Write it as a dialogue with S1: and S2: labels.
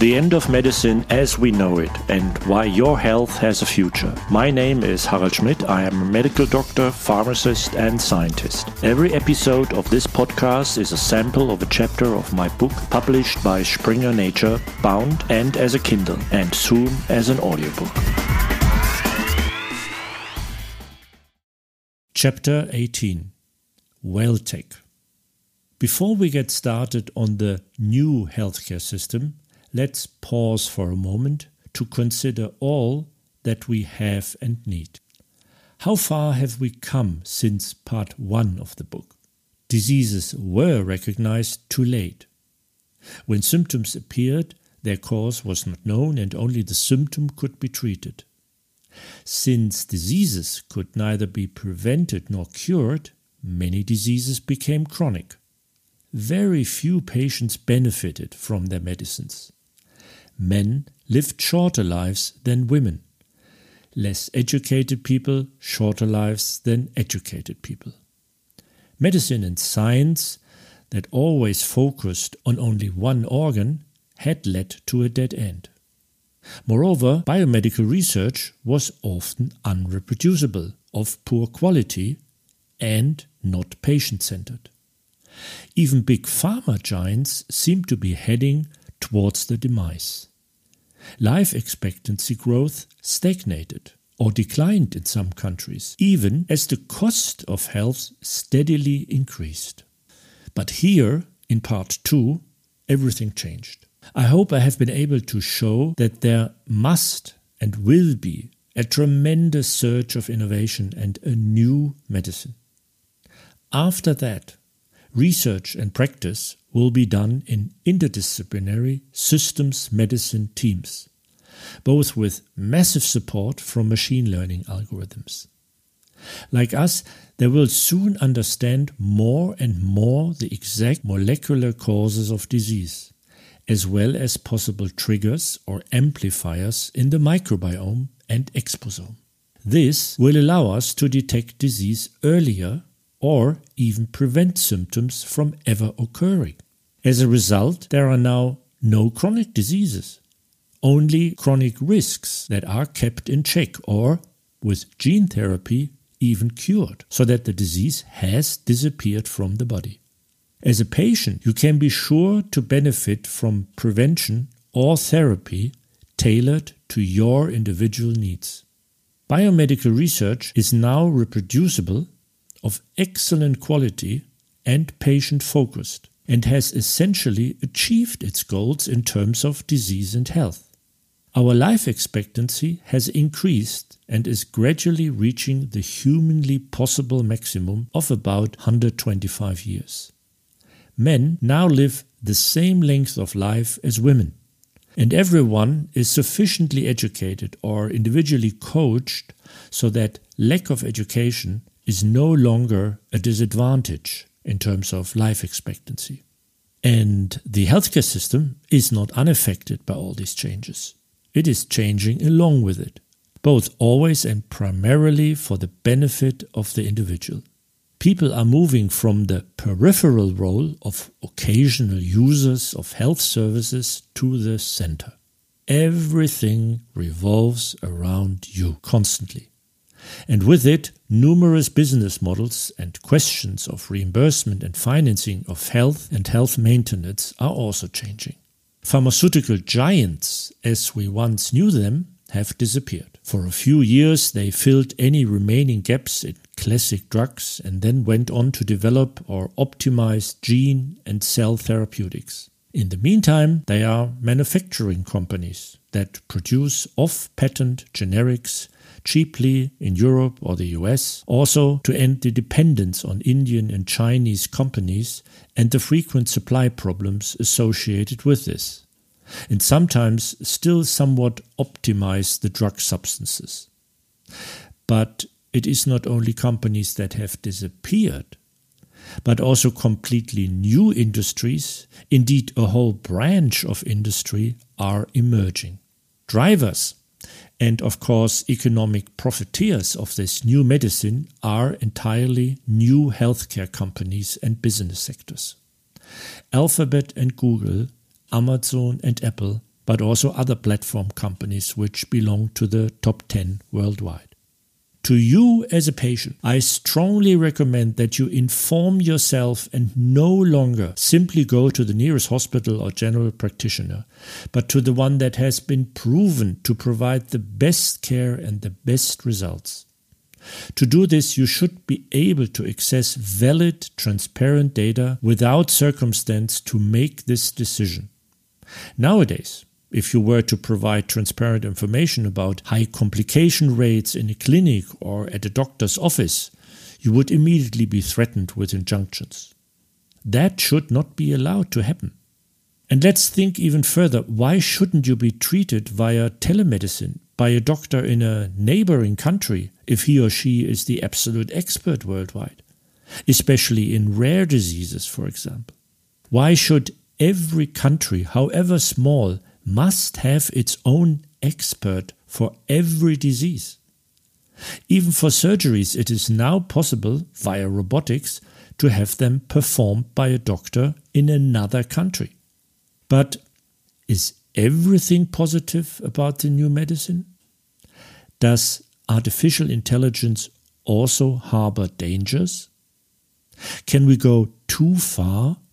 S1: The end of medicine as we know it and why your health has a future. My name is Harald Schmidt. I am a medical doctor, pharmacist, and scientist. Every episode of this podcast is a sample of a chapter of my book published by Springer Nature, bound and as a Kindle, and soon as an audiobook.
S2: Chapter 18 WellTech. Before we get started on the new healthcare system, let's pause for a moment to consider all that we have and need. How far have we come since part one of the book? Diseases were recognized too late. When symptoms appeared, their cause was not known and only the symptom could be treated. Since diseases could neither be prevented nor cured, many diseases became chronic. Very few patients benefited from their medicines. Men lived shorter lives than women. Less educated people, shorter lives than educated people. Medicine and science that always focused on only one organ had led to a dead end. Moreover, biomedical research was often unreproducible, of poor quality, and not patient centered. Even big pharma giants seem to be heading towards the demise. Life expectancy growth stagnated or declined in some countries, even as the cost of health steadily increased. But here, in part two, everything changed. I hope I have been able to show that there must and will be a tremendous surge of innovation and a new medicine. After that, research and practice will be done in interdisciplinary systems medicine teams, both with massive support from machine learning algorithms. Like us, they will soon understand more and more the exact molecular causes of disease, as well as possible triggers or amplifiers in the microbiome and exposome. This will allow us to detect disease earlier or even prevent symptoms from ever occurring. As a result, there are now no chronic diseases, only chronic risks that are kept in check or, with gene therapy, even cured, so that the disease has disappeared from the body. As a patient, you can be sure to benefit from prevention or therapy tailored to your individual needs. Biomedical research is now reproducible of excellent quality and patient focused, and has essentially achieved its goals in terms of disease and health. Our life expectancy has increased and is gradually reaching the humanly possible maximum of about 125 years. Men now live the same length of life as women, and everyone is sufficiently educated or individually coached so that lack of education is no longer a disadvantage in terms of life expectancy. And the healthcare system is not unaffected by all these changes. It is changing along with it, both always and primarily for the benefit of the individual. People are moving from the peripheral role of occasional users of health services to the center. Everything revolves around you constantly and with it, numerous business models and questions of reimbursement and financing of health and health maintenance are also changing. Pharmaceutical giants, as we once knew them, have disappeared. For a few years, they filled any remaining gaps in classic drugs and then went on to develop or optimize gene and cell therapeutics. In the meantime, they are manufacturing companies that produce off patent generics cheaply in Europe or the US, also to end the dependence on Indian and Chinese companies and the frequent supply problems associated with this, and sometimes still somewhat optimize the drug substances. But it is not only companies that have disappeared, but also completely new industries, indeed a whole branch of industry, are emerging. Drivers and of course, economic profiteers of this new medicine are entirely new healthcare companies and business sectors. Alphabet and Google, Amazon and Apple, but also other platform companies which belong to the top 10 worldwide. To you as a patient, I strongly recommend that you inform yourself and no longer simply go to the nearest hospital or general practitioner, but to the one that has been proven to provide the best care and the best results. To do this, you should be able to access valid, transparent data without circumstance to make this decision. Nowadays, if you were to provide transparent information about high complication rates in a clinic or at a doctor's office, you would immediately be threatened with injunctions. That should not be allowed to happen. And let's think even further why shouldn't you be treated via telemedicine by a doctor in a neighboring country if he or she is the absolute expert worldwide, especially in rare diseases, for example? Why should every country, however small, must have its own expert for every disease. Even for surgeries, it is now possible, via robotics, to have them performed by a doctor in another country. But is everything positive about the new medicine? Does artificial intelligence also harbor dangers? Can we go too far